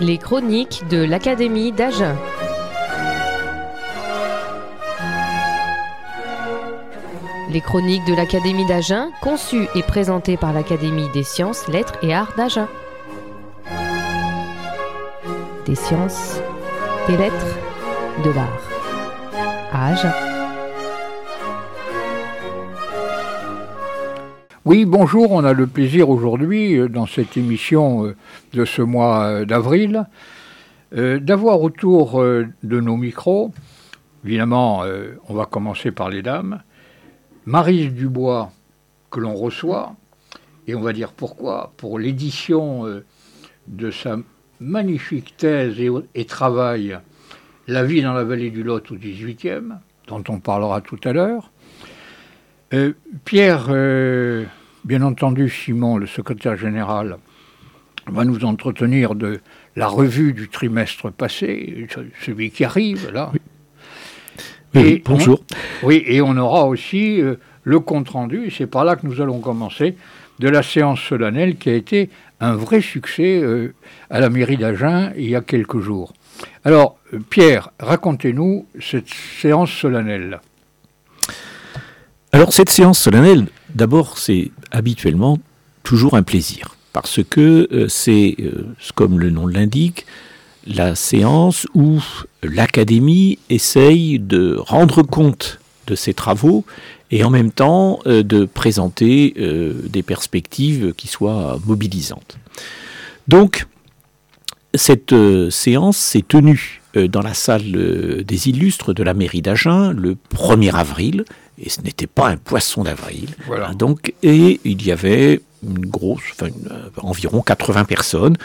Les chroniques de l'Académie d'Agen. Les chroniques de l'Académie d'Agen, conçues et présentées par l'Académie des sciences, lettres et arts d'Agen. Des sciences, des lettres, de l'art. À Agen. Oui, bonjour, on a le plaisir aujourd'hui, euh, dans cette émission euh, de ce mois euh, d'avril, d'avoir autour de nos micros, évidemment, on va commencer par les dames, Marise Dubois, que l'on reçoit, et on va dire pourquoi, pour l'édition de sa magnifique thèse et, travail La vie dans la vallée du Lot au XVIIIe, dont on parlera tout à l'heure. Pierre, bien entendu, Simon, le secrétaire général, va nous entretenir de la revue du trimestre passé, ce- celui qui arrive, là. Oui, Et bonjour. on- oui, et on aura aussi euh, le compte-rendu, et c'est par là que nous allons commencer, de la séance solennelle qui a été un vrai succès euh, à la mairie d'Agen il y a quelques jours. Alors, Pierre, racontez-nous cette séance solennelle. Alors cette séance solennelle, d'abord, c'est habituellement toujours un plaisir, parce que euh, c'est, euh, comme le nom l'indique, la séance où l'Académie essaye de rendre compte de ses travaux et en même temps euh, de présenter des perspectives qui soient mobilisantes. Donc, cette séance s'est tenue dans la salle euh, des illustres de la mairie d'Agen le 1er avril, et ce n'était pas un poisson d'avril. Voilà. Hein, Donc, et il y avait une grosse, enfin, une, euh, environ 80 personnes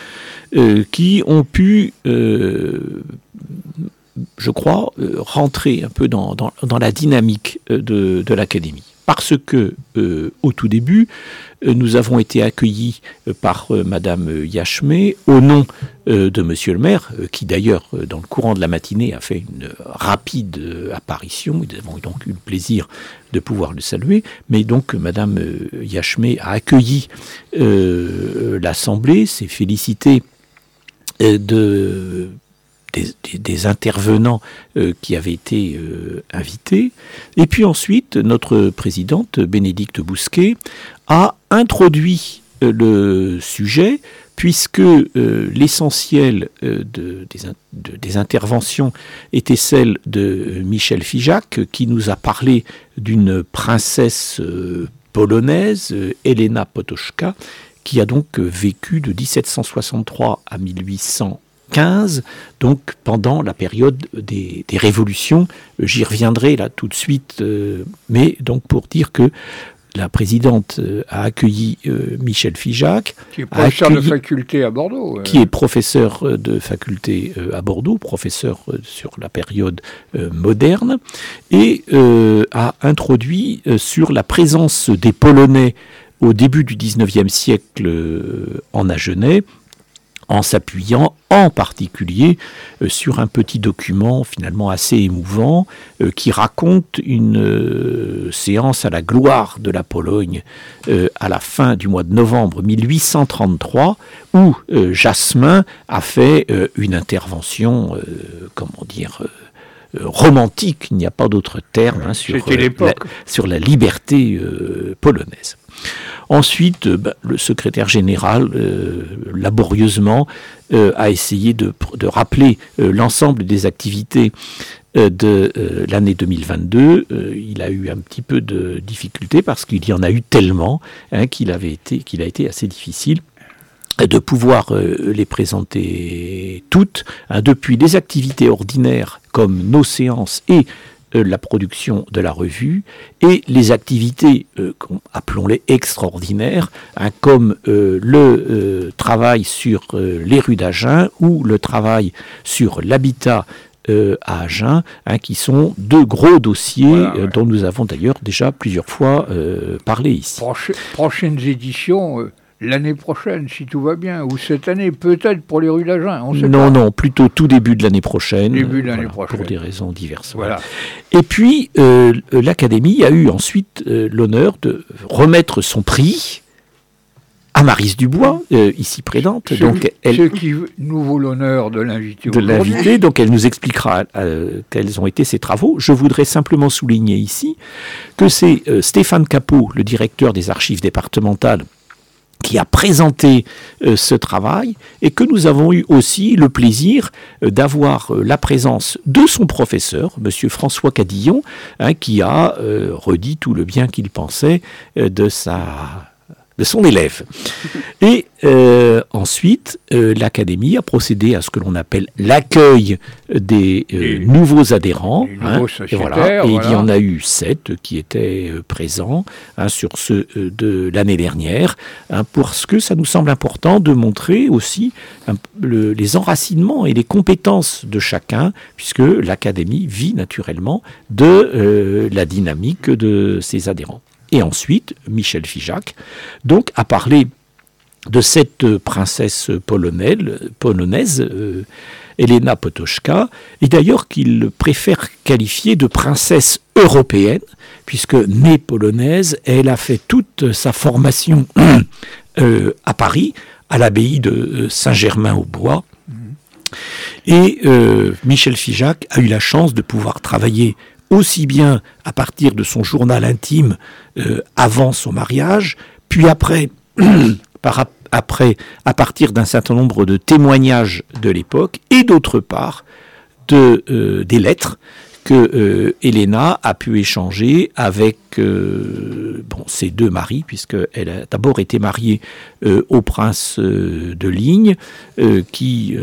euh, qui ont pu, euh, je crois, euh, rentrer un peu dans, dans- dans la dynamique euh, de, de l'académie. Parce que, euh, au tout début, euh, nous avons été accueillis euh, par euh, Madame euh, Yachmé au nom euh, de Monsieur le maire, qui d'ailleurs, dans le courant de la matinée, a fait une rapide apparition. Nous avons donc eu le plaisir de pouvoir le saluer. Mais donc, Madame Yachmé a accueilli l'Assemblée, s'est félicitée de, des, intervenants euh, qui avaient été euh, invités. Et puis ensuite, notre présidente, Bénédicte Bousquet, a introduit euh, le sujet puisque l'essentiel de- des, in- de- des interventions était celle de Michel Figeac, qui nous a parlé d'une princesse polonaise, Elena Potoczka, qui a donc vécu de 1763 à 1815, donc pendant la période des, des révolutions. J'y reviendrai là tout de suite, euh, mais donc pour dire que la présidente euh, a accueilli euh, Michel Figeac, Qui est professeur de faculté à Bordeaux. qui est professeur de faculté à Bordeaux, professeur sur la période moderne, et a introduit sur la présence des Polonais au début du XIXe siècle en Agenais, en s'appuyant en particulier euh, sur un petit document finalement assez émouvant euh, qui raconte une euh, séance à la gloire de la Pologne à la fin du mois de novembre 1833 où Jasmin a fait une intervention, comment dire, romantique, il n'y a pas d'autre terme, hein, sur, la, sur la liberté euh, polonaise. Ensuite, euh, bah, le secrétaire général, euh, laborieusement, euh, a essayé de, rappeler l'ensemble des activités de l'année 2022. Euh, il a eu un petit peu de difficulté parce qu'il y en a eu tellement hein, qu'il a été assez difficile de pouvoir les présenter toutes, hein, depuis les activités ordinaires comme nos séances et la production de la revue, et les activités, euh, appelons-les extraordinaires, hein, comme euh, le euh, travail sur euh, les rues d'Agen ou le travail sur l'habitat euh, à Agen, hein, qui sont deux gros dossiers Voilà, euh, ouais. dont nous avons d'ailleurs déjà plusieurs fois euh, parlé ici. Proche- prochaines éditions euh, l'année prochaine, si tout va bien, ou cette année, peut-être pour les rues d'Agen. On sait Non, pas. non, plutôt tout début de l'année prochaine. Début de l'année voilà, prochaine. Pour des raisons diverses. Voilà. Et puis, euh, l'Académie a eu ensuite euh, l'honneur de remettre son prix Amaris Dubois, ici présente. Ce, donc, elle, ce qui nous vaut l'honneur de l'inviter De l'inviter, donc elle nous expliquera quels ont été ses travaux. Je voudrais simplement souligner ici que c'est Stéphane Capot, le directeur des archives départementales, qui a présenté euh, ce travail et que nous avons eu aussi le plaisir euh, d'avoir euh, la présence de son professeur, M. François Cadillon, hein, qui a redit tout le bien qu'il pensait de sa de son élève. Et euh, ensuite, euh, l'Académie a procédé à ce que l'on appelle l'accueil des euh, nouveaux adhérents. Hein, et, voilà, et il y en a eu sept qui étaient présents hein, sur ceux de l'année dernière, hein, parce que ça nous semble important de montrer aussi les enracinements et les compétences de chacun, puisque l'Académie vit naturellement de la dynamique de ses adhérents. Et ensuite, Michel Figeac, donc, a parlé de cette princesse polonaise, euh, Elena Potoczka, et d'ailleurs qu'il préfère qualifier de princesse européenne, puisque née polonaise, elle a fait toute sa formation euh, à Paris, à l'abbaye de euh, Saint-Germain-au-Bois. Et Michel Figeac a eu la chance de pouvoir travailler aussi bien à partir de son journal intime euh, avant son mariage, puis après, par, après à partir d'un certain nombre de témoignages de l'époque, et d'autre part de, euh, des lettres que euh, a pu échanger avec bon, ses deux maris, puisqu'elle a d'abord été mariée au prince de Ligne, qui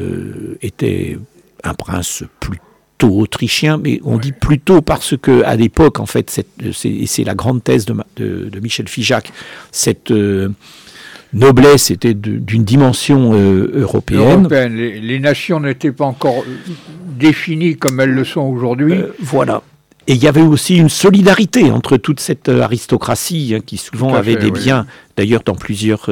était un prince plutôt autrichien, mais on dit plutôt parce que à l'époque, en fait, c'est la grande thèse de, de, Michel Figeac, cette euh, noblesse était d'une dimension euh, européenne. Les, nations n'étaient pas encore définies comme elles le sont aujourd'hui. Euh, voilà. Et il y avait aussi une solidarité entre toute cette aristocratie hein, qui souvent avait des biens, d'ailleurs dans plusieurs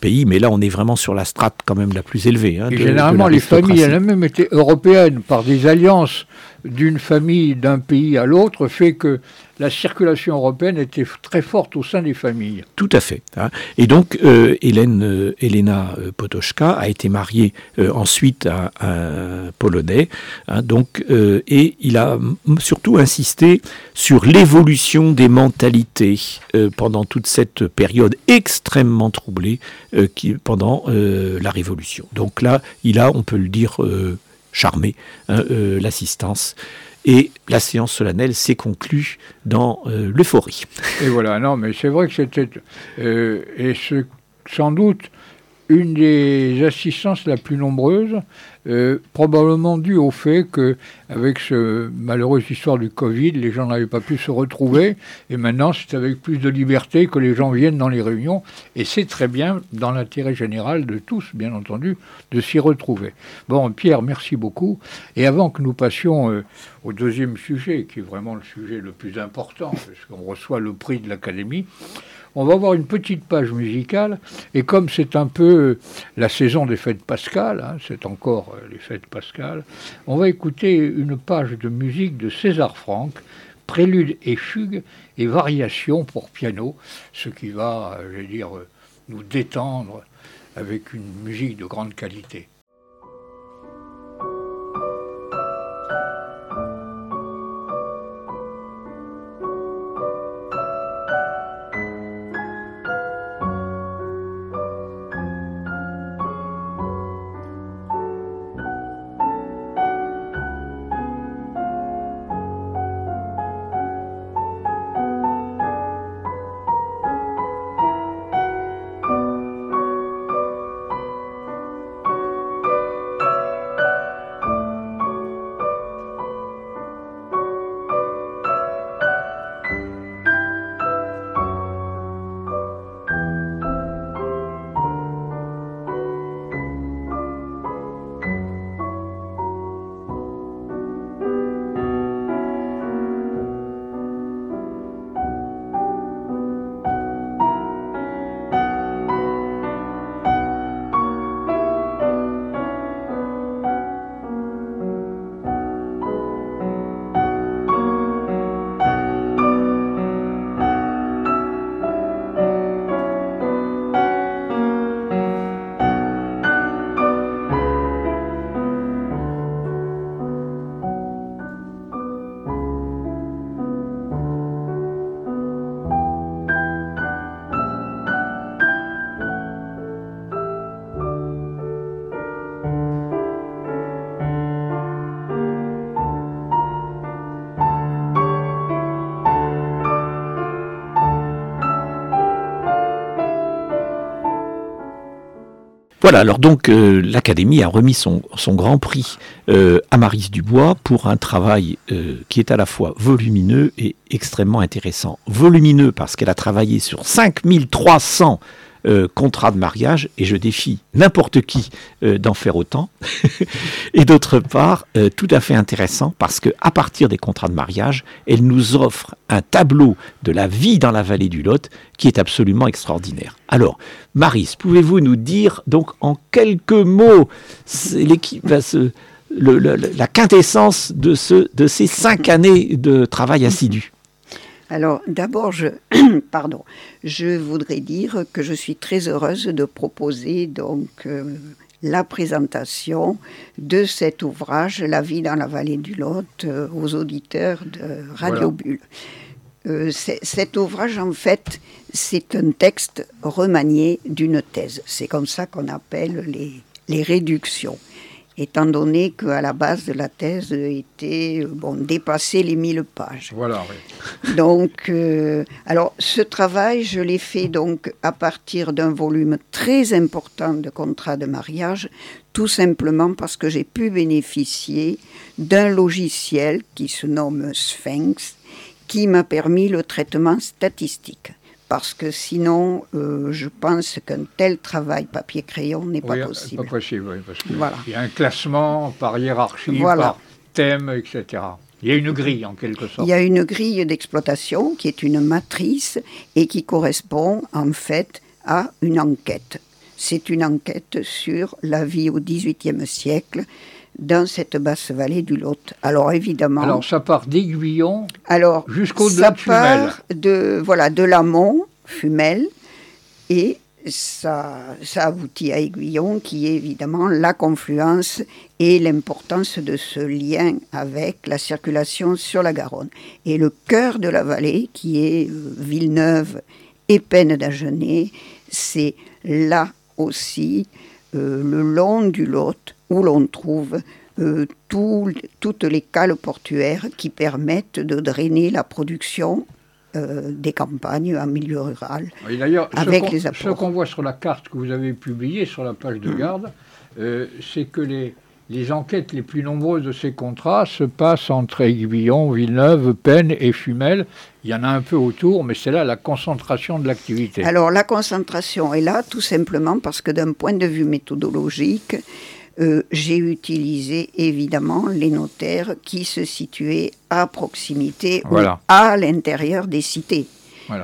pays, mais là on est vraiment sur la strate quand même la plus élevée. Hein, généralement les familles elles-mêmes étaient européennes par des alliances d'une famille d'un pays à l'autre fait que la circulation européenne était très forte au sein des familles. Tout à fait. Hein. Et donc, euh, Hélène, euh, Elena euh, Potoczka a été mariée ensuite à un Polonais. Hein, donc, et il a surtout insisté sur l'évolution des mentalités pendant toute cette période extrêmement troublée qui, pendant la Révolution. Donc là, il a, on peut le dire, charmé hein, l'assistance et la séance solennelle s'est conclue dans euh, l'euphorie. Et voilà, non, mais c'est vrai que c'était, euh, et ce, sans doute, une des assistances la plus nombreuse, euh, probablement dû au fait que, avec ce malheureuse histoire du Covid, les gens n'avaient pas pu se retrouver, et maintenant c'est avec plus de liberté que les gens viennent dans les réunions, et c'est très bien dans l'intérêt général de tous, bien entendu, de s'y retrouver. Bon, Pierre, merci beaucoup. Et avant que nous passions euh, au deuxième sujet, qui est vraiment le sujet le plus important, parce qu'on reçoit le prix de l'Académie, on va voir une petite page musicale, et comme c'est un peu la saison des fêtes pascales, hein, c'est encore euh, les fêtes pascales, on va écouter une page de musique de César Franck, prélude et fugue et variation pour piano, ce qui va, euh, je dire, euh, nous détendre avec une musique de grande qualité. Voilà, alors donc euh, l'Académie a remis son, grand prix euh, à Marise Dubois pour un travail euh, qui est à la fois volumineux et extrêmement intéressant. Volumineux parce qu'elle a travaillé sur 5300 euh, contrat de mariage, et je défie n'importe qui euh, d'en faire autant. et d'autre part, euh, tout à fait intéressant parce que à partir des contrats de mariage, elle nous offre un tableau de la vie dans la vallée du Lot qui est absolument extraordinaire. Alors, Maris, pouvez-vous nous dire donc en quelques mots la quintessence de, ce, de ces cinq années de travail assidu? Alors d'abord, je, pardon, je voudrais dire que je suis très heureuse de proposer donc euh, la présentation de cet ouvrage, La vie dans la vallée du Lot, euh, aux auditeurs de Radio Bulle. Euh, cet ouvrage, en fait, c'est un texte remanié d'une thèse. C'est comme ça qu'on appelle les, les réductions étant donné qu'à la base de la thèse était bon, dépasser les 1000 pages. Voilà, oui. Donc, euh, alors, ce travail, je l'ai fait donc à partir d'un volume très important de contrats de mariage, tout simplement parce que j'ai pu bénéficier d'un logiciel qui se nomme Sphinx, qui m'a permis le traitement statistique parce que sinon, euh, je pense qu'un tel travail papier-crayon n'est pas possible. Pas possible, oui, parce qu'il voilà. y a un classement par hiérarchie, par thème, etc. Il y a une grille en quelque sorte. Il y a une grille d'exploitation qui est une matrice et qui correspond en fait à une enquête. C'est une enquête sur la vie au XVIIIe siècle dans cette basse vallée du Lot. Alors évidemment. Alors ça part d'Aiguillon jusqu'au ça part de voilà de l'amont Fumel et ça, ça aboutit à Aiguillon qui est évidemment la confluence et l'importance de ce lien avec la circulation sur la Garonne. Et le cœur de la vallée qui est euh, Villeneuve et Peine d'Agenais, c'est là aussi euh, le long du Lot où l'on trouve euh, toutes les cales portuaires qui permettent de drainer la production euh, des campagnes en milieu rural. avec les Ce qu'on voit sur la carte que vous avez publiée sur la page de mmh. garde, euh, c'est que les, les enquêtes les plus nombreuses de ces contrats se passent entre Aiguillon, Villeneuve, Pennes et Fumel. Il y en a un peu autour, mais c'est là la concentration de l'activité. Alors la concentration est là tout simplement parce que d'un point de vue méthodologique, euh, j'ai utilisé évidemment les notaires qui se situaient à proximité ou à l'intérieur des cités.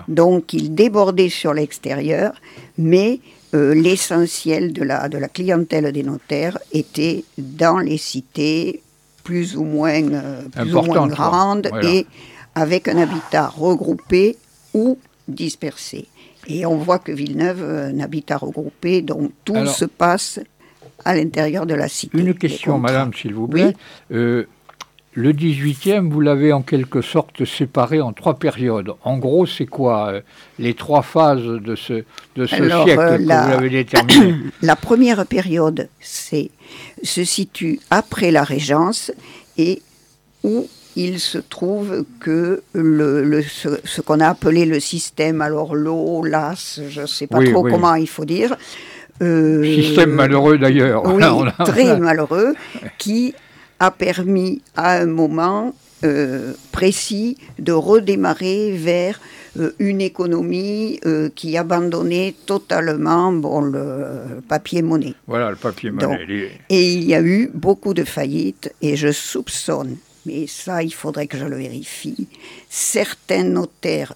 Donc ils débordaient sur l'extérieur, mais euh, l'essentiel de la, de la clientèle des notaires était dans les cités plus ou moins, euh, plus ou moins grandes et avec un habitat regroupé ou dispersé. Et on voit que Villeneuve, un habitat regroupé, donc tout se passe à l'intérieur de la cité. Une question, madame, s'il vous plaît. Euh, le 18e, vous l'avez en quelque sorte séparé en trois périodes. En gros, c'est quoi euh, les trois phases de ce, de ce siècle euh, que vous avez déterminé? La première période c'est, se situe après la Régence et où il se trouve que le, ce, qu'on a appelé le système, alors l'eau, l'as, je ne sais pas trop comment il faut dire, Système malheureux d'ailleurs. Oui, très malheureux, qui a permis à un moment euh, précis de redémarrer vers euh, une économie qui abandonnait totalement bon, le papier-monnaie. Voilà, le papier-monnaie. Et il y a eu beaucoup de faillites, et je soupçonne, mais ça, il faudrait que je le vérifie, certains notaires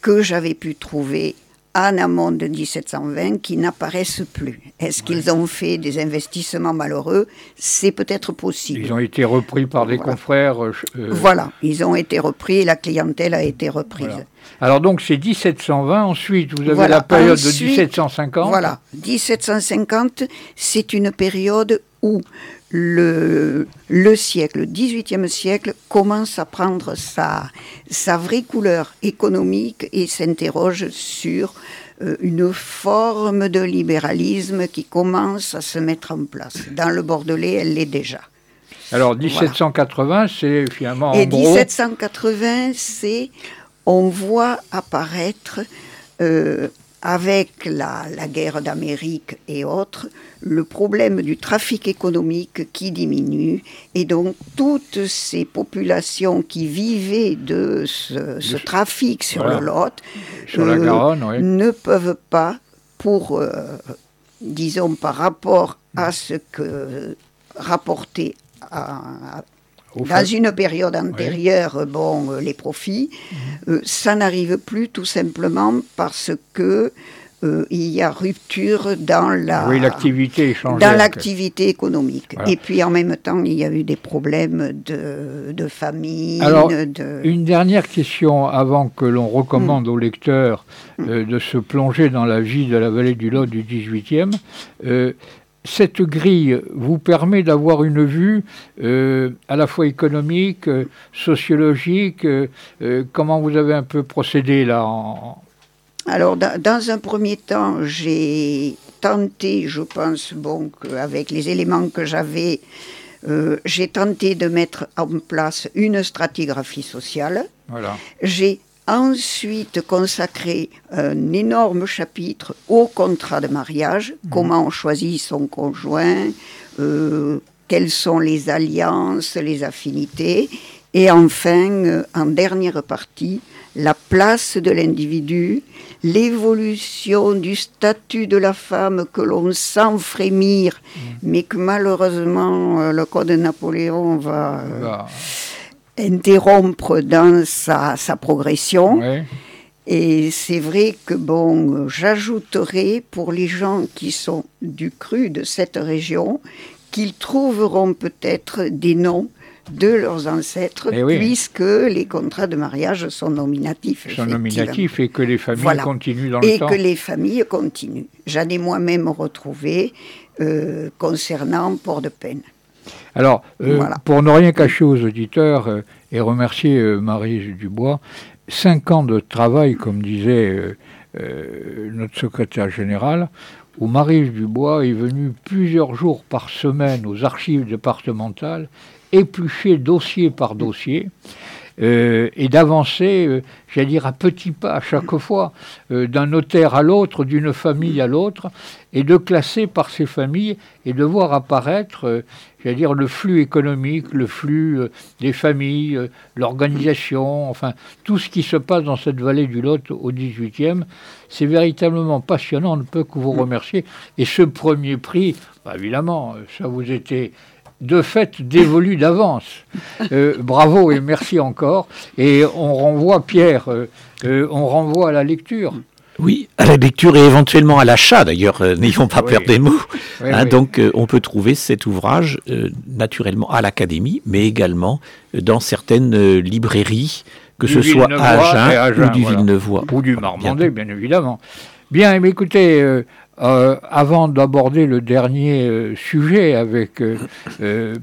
que j'avais pu trouver en amont de 1720 qui n'apparaissent plus. Est-ce qu'ils ont fait des investissements malheureux? C'est peut-être possible. Ils ont été repris par des confrères. Euh, euh, voilà, ils ont été repris, la clientèle a été reprise. Alors donc c'est 1720, ensuite vous avez la période de 1750. Voilà, 1750, c'est une période où le, le siècle, le XVIIIe siècle, commence à prendre sa, sa vraie couleur économique et s'interroge sur euh, une forme de libéralisme qui commence à se mettre en place. Dans le Bordelais, elle l'est déjà. Alors 1780, c'est finalement... Et 1780, c'est... On voit apparaître euh, avec la, guerre d'Amérique et autres, le problème du trafic économique qui diminue, et donc toutes ces populations qui vivaient de ce, trafic sur le Lot euh, ne peuvent pas, pour, euh, disons, par rapport à ce que rapportait à, dans une période antérieure, bon, euh, les profits, euh, ça n'arrive plus tout simplement parce que euh, il y a rupture dans la l'activité dans l'activité économique. Et puis en même temps, il y a eu des problèmes de, de famine. Alors, une dernière question avant que l'on recommande mm. aux lecteurs mm. de se plonger dans la vie de la vallée du Lot du 18e cette grille vous permet d'avoir une vue euh, à la fois économique, euh, sociologique. Euh, comment vous avez un peu procédé là Alors, dans un premier temps, j'ai tenté, je pense, bon, avec les éléments que j'avais, j'ai tenté de mettre en place une stratigraphie sociale. Voilà. J'ai ensuite consacrer un énorme chapitre au contrat de mariage, mmh. comment on choisit son conjoint, euh, quelles sont les alliances, les affinités, et enfin, euh, en dernière partie, la place de l'individu, l'évolution du statut de la femme que l'on sent frémir, mmh. mais que malheureusement euh, le Code de Napoléon va... va interrompre dans sa, progression. Et c'est vrai que, bon, j'ajouterai pour les gens qui sont du cru de cette région, qu'ils trouveront peut-être des noms de leurs ancêtres, eh puisque les contrats de mariage sont nominatifs. Sont nominatifs et que les familles continuent dans le temps. Et que les familles continuent. J'en ai moi-même retrouvé euh, concernant Port-de-Peine. Alors, euh, pour ne rien cacher aux auditeurs euh, et remercier euh, Marie Dubois, cinq ans de travail, comme disait notre secrétaire général, où Marie Dubois est venue plusieurs jours par semaine aux archives départementales, éplucher dossier par dossier. Et d'avancer, j'allais dire, à petits pas à chaque fois, d'un notaire à l'autre, d'une famille à l'autre, et de classer par ces familles et de voir apparaître j'allais dire, le flux économique, le flux euh, des familles, euh, l'organisation, enfin, tout ce qui se passe dans cette vallée du Lot au 18e. C'est véritablement passionnant, on ne peut que vous remercier. Et ce premier prix, bah, évidemment, ça vous était de fait dévolu d'avance. Euh, bravo et merci encore. Et on renvoie, Pierre, on renvoie à la lecture. Oui, à la lecture et éventuellement à l'achat d'ailleurs, euh, n'ayons pas peur des mots. Hein, donc euh, on peut trouver cet ouvrage euh, naturellement à l'Académie, mais également dans certaines librairies, que ce soit à Agen, ou du Villeneuvois. Ou du Marmandais, bien évidemment. Bien, mais écoutez, avant d'aborder le dernier sujet avec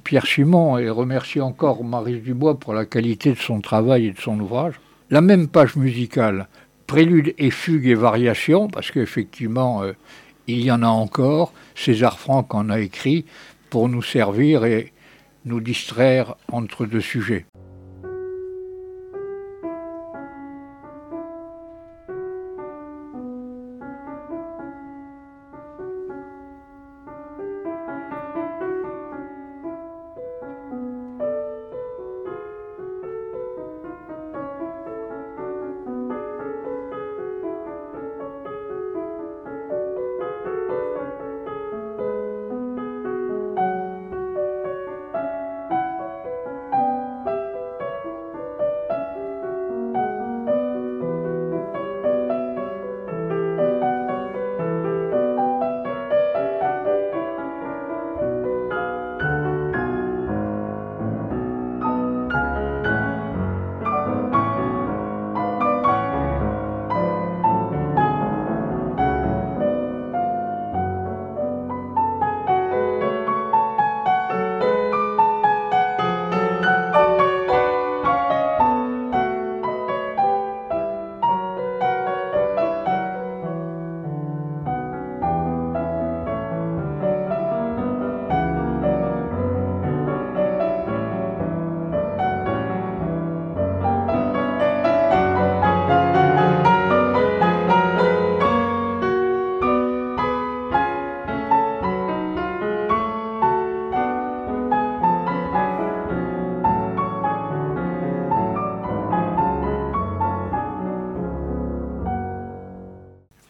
Pierre Simon et remercier encore Marie Dubois pour la qualité de son travail et de son ouvrage, la même page musicale prélude et fugue et variation, parce qu'effectivement, euh, il y en a encore. César Franck en a écrit pour nous servir et nous distraire entre deux sujets.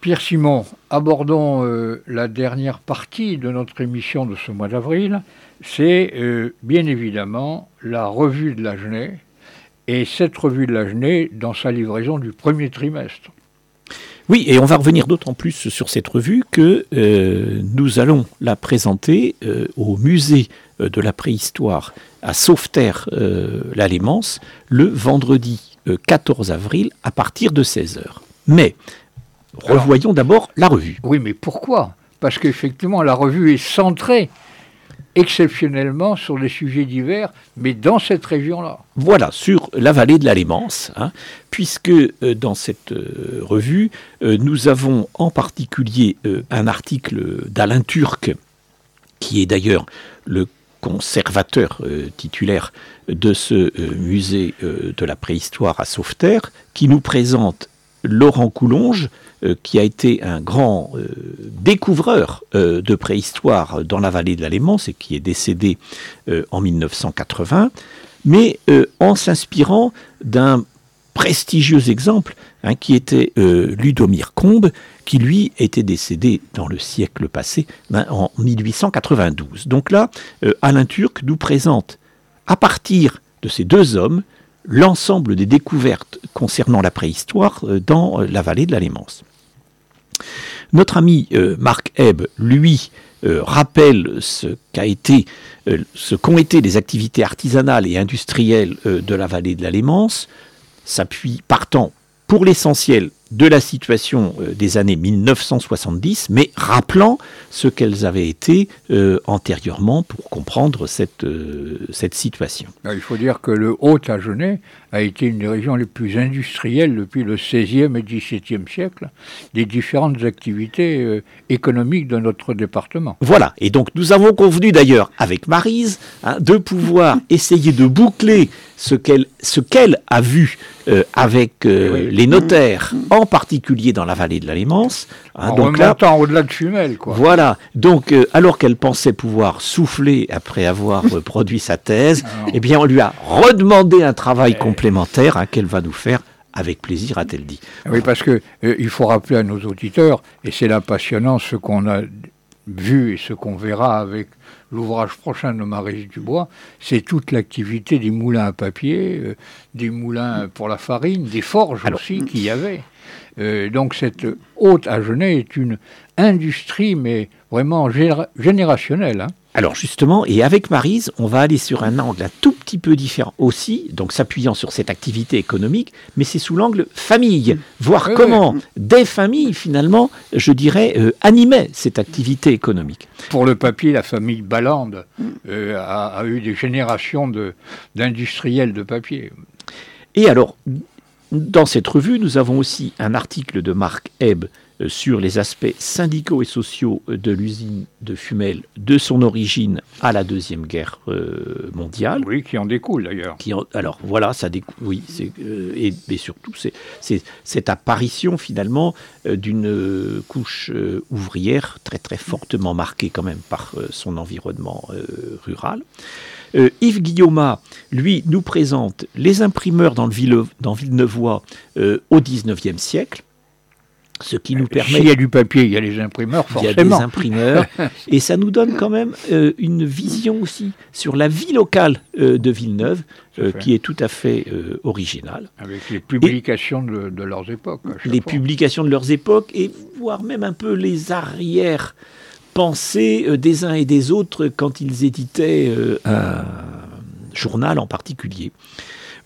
Pierre Simon, abordons euh, la dernière partie de notre émission de ce mois d'avril. C'est euh, bien évidemment la revue de la Genève et cette revue de la Genève dans sa livraison du premier trimestre. Oui, et on va revenir d'autant plus sur cette revue que euh, nous allons la présenter au musée de la préhistoire à Sauveterre, Lémence, le vendredi 14 avril à partir de 16h. Mais revoyons d'abord la revue. Oui, mais pourquoi? Parce qu'effectivement, la revue est centrée exceptionnellement sur des sujets divers, mais dans cette région-là. Voilà, sur la vallée de la hein, puisque euh, dans cette euh, revue, euh, nous avons en particulier un article d'Alain Turc, qui est d'ailleurs le conservateur titulaire de ce musée de la préhistoire à Sauveterre, qui nous présente Laurent Coulonge, euh, qui a été un grand euh, découvreur euh, de préhistoire dans la vallée de la Lémence et qui est décédé en 1980, mais en s'inspirant d'un prestigieux exemple hein, qui était Ludomir Combe, qui lui était décédé dans le siècle passé, ben, en 1892. Donc là, Alain Turc nous présente, à partir de ces deux hommes, l'ensemble des découvertes concernant la préhistoire euh, dans euh, la vallée de la Lémence. Notre ami euh, Marc Ebb, lui, rappelle ce ce qu'ont été les activités artisanales et industrielles de la vallée de la Lémence, s'appuie partant pour l'essentiel de la situation euh, des années 1970, mais rappelant ce qu'elles avaient été euh, antérieurement pour comprendre cette, euh, cette situation. Il faut dire que le Haut-Agenais a été une des régions les plus industrielles depuis le XVIe et XVIIe siècle, des différentes activités économiques de notre département. Voilà, et donc nous avons convenu d'ailleurs avec Marise hein, de pouvoir essayer de boucler ce qu'elle qu'elle a vu avec eh les notaires en particulier dans la vallée de la Lémence. Hein, en donc là, au-delà de Fumel, quoi. Voilà. Donc, euh, alors qu'elle pensait pouvoir souffler après avoir euh, produit sa thèse, ah eh bien, on lui a redemandé un travail eh. complémentaire hein, qu'elle va nous faire avec plaisir, a-t-elle dit. Oui, parce que euh, il faut rappeler à nos auditeurs, et c'est là passionnant ce qu'on a vu et ce qu'on verra avec l'ouvrage prochain de Marie Dubois, c'est toute l'activité des moulins à papier, des moulins pour la farine, des forges aussi qu'il y avait. Euh, donc cette haute Agenais est une industrie, mais vraiment générationnelle. Hein. Alors justement, et avec Marise, on va aller sur un angle un tout petit peu différent aussi, donc s'appuyant sur cette activité économique, mais c'est sous l'angle famille, voir comment des familles finalement, je dirais, euh, animaient cette activité économique. Pour le papier, la famille Ballande euh, a, a, eu des générations d'industriels de papier. Et alors, dans cette revue, nous avons aussi un article de Marc Ebb euh, sur les aspects syndicaux et sociaux euh, de l'usine de Fumel de son origine à la Deuxième Guerre euh, mondiale. Oui, qui en découle d'ailleurs. alors voilà, ça découle, oui, et, surtout c'est cette apparition finalement d'une couche ouvrière très très fortement marquée quand même par son environnement rural. Euh, Yves Guillaume, lui, nous présente les imprimeurs dans, le Ville, dans Villeneuvois euh, au XIXe siècle. Ce qui nous permet. S'il y a du papier, il y a les imprimeurs, forcément. Il y a des imprimeurs. et ça nous donne quand même euh, une vision aussi sur la vie locale de Villeneuve, qui est tout à fait originale. Avec les publications de, de, leurs époques. Les publications de leurs époques, et voire même un peu les arrières pensée euh, des uns et des autres quand ils éditaient euh, un journal en particulier.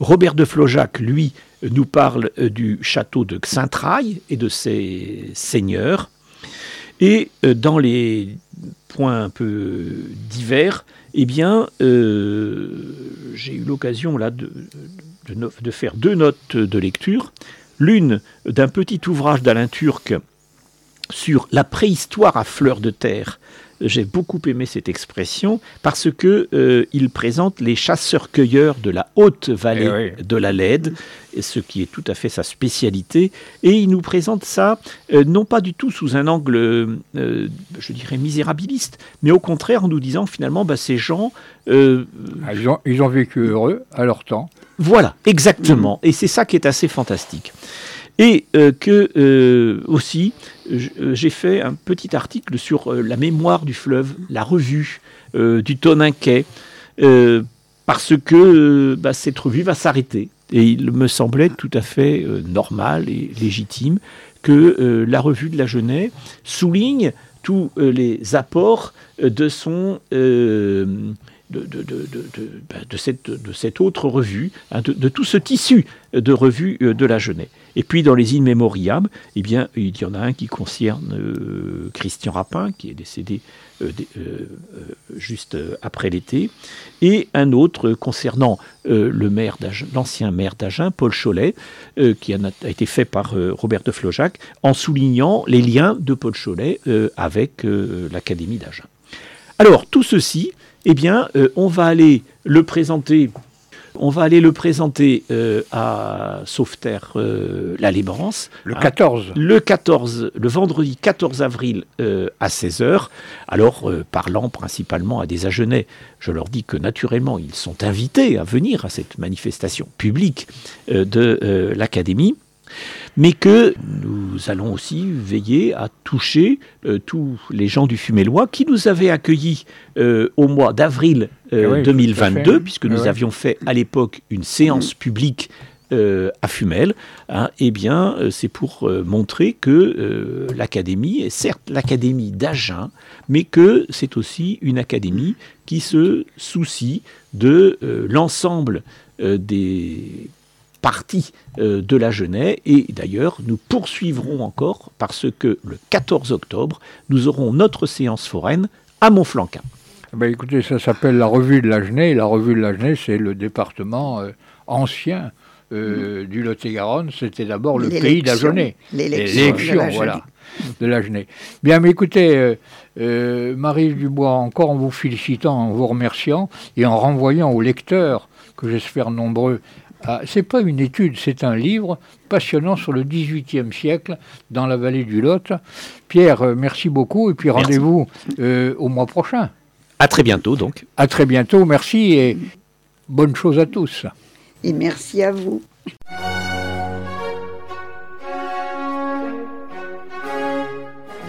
Robert de Flojac, lui, nous parle euh, du château de Xaintrailles et de ses seigneurs. Et dans les points un peu divers, eh bien, j'ai eu l'occasion de, de, faire deux notes de lecture. L'une d'un petit ouvrage d'Alain Turc sur la préhistoire à fleur de terre. J'ai beaucoup aimé cette expression parce que euh, il présente les chasseurs-cueilleurs de la haute vallée eh de la Lède, ce qui est tout à fait sa spécialité, et il nous présente ça euh, non pas du tout sous un angle, euh, je dirais misérabiliste, mais au contraire en nous disant finalement, bah, ces gens, ah, ils ont, ils, ont, vécu heureux à leur temps. Voilà, exactement, et c'est ça qui est assez fantastique. Et que aussi, j'ai fait un petit article sur la mémoire du fleuve, la revue du Toninquet, parce que bah, cette revue va s'arrêter. Et il me semblait tout à fait normal et légitime que la revue de la Genève souligne tous les apports de son de, de, cette, autre revue, hein, de, tout ce tissu de revue euh, de la jeunesse. Et puis dans les In Memoriam, eh bien, il y en a un qui concerne euh, Christian Rapin, qui est décédé euh, juste après l'été, et un autre concernant le l'ancien maire d'Agen, Paul Cholet, qui a, a, été fait par Robert de Flojac, en soulignant les liens de Paul Cholet avec l'Académie d'Agen. Alors, tout ceci, eh bien, euh, on va aller le présenter. On va aller le présenter euh, à Sauveterre euh, la Libérance. Le 14. Hein, le 14, le vendredi 14 avril à 16h. Alors, parlant principalement à des Agenais, je leur dis que naturellement, ils sont invités à venir à cette manifestation publique de l'Académie mais que nous allons aussi veiller à toucher euh, tous les gens du Fumélois qui nous avaient accueillis euh, au mois d'avril 2022, euh, puisque nous avions fait à l'époque une séance publique à Fumel, hein, eh bien, c'est pour montrer que l'académie est certes l'académie d'Agen, mais que c'est aussi une académie qui se soucie de l'ensemble des partie euh, de la Genève. Et d'ailleurs, nous poursuivrons encore parce que le 14 octobre, nous aurons notre séance foraine à Montflanquin. Ben écoutez, ça s'appelle la revue de la Genève. La revue de la Genève, c'est le département euh, ancien euh, du Lot-et-Garonne. C'était d'abord le pays d'Agenais. L'élection, voilà, de la Genève. Bien, mais écoutez, Marie Dubois, encore en vous félicitant, en vous remerciant et en renvoyant aux lecteurs, que j'espère nombreux, ah, c'est pas une étude, c'est un livre passionnant sur le XVIIIe siècle dans la vallée du Lot. Pierre, euh, merci beaucoup et puis rendez-vous euh, au mois prochain. À très bientôt donc. À très bientôt, merci et bonne chose à tous. Et merci à vous.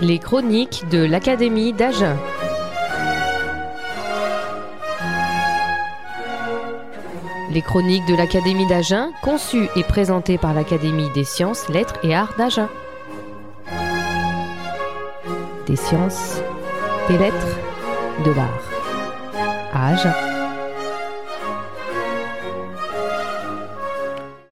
Les chroniques de l'Académie d'Agen. Les chroniques de l'Académie d'Agen, conçues et présentées par l'Académie des sciences, lettres et arts d'Agen. Des sciences, des lettres, de l'art. À Agen.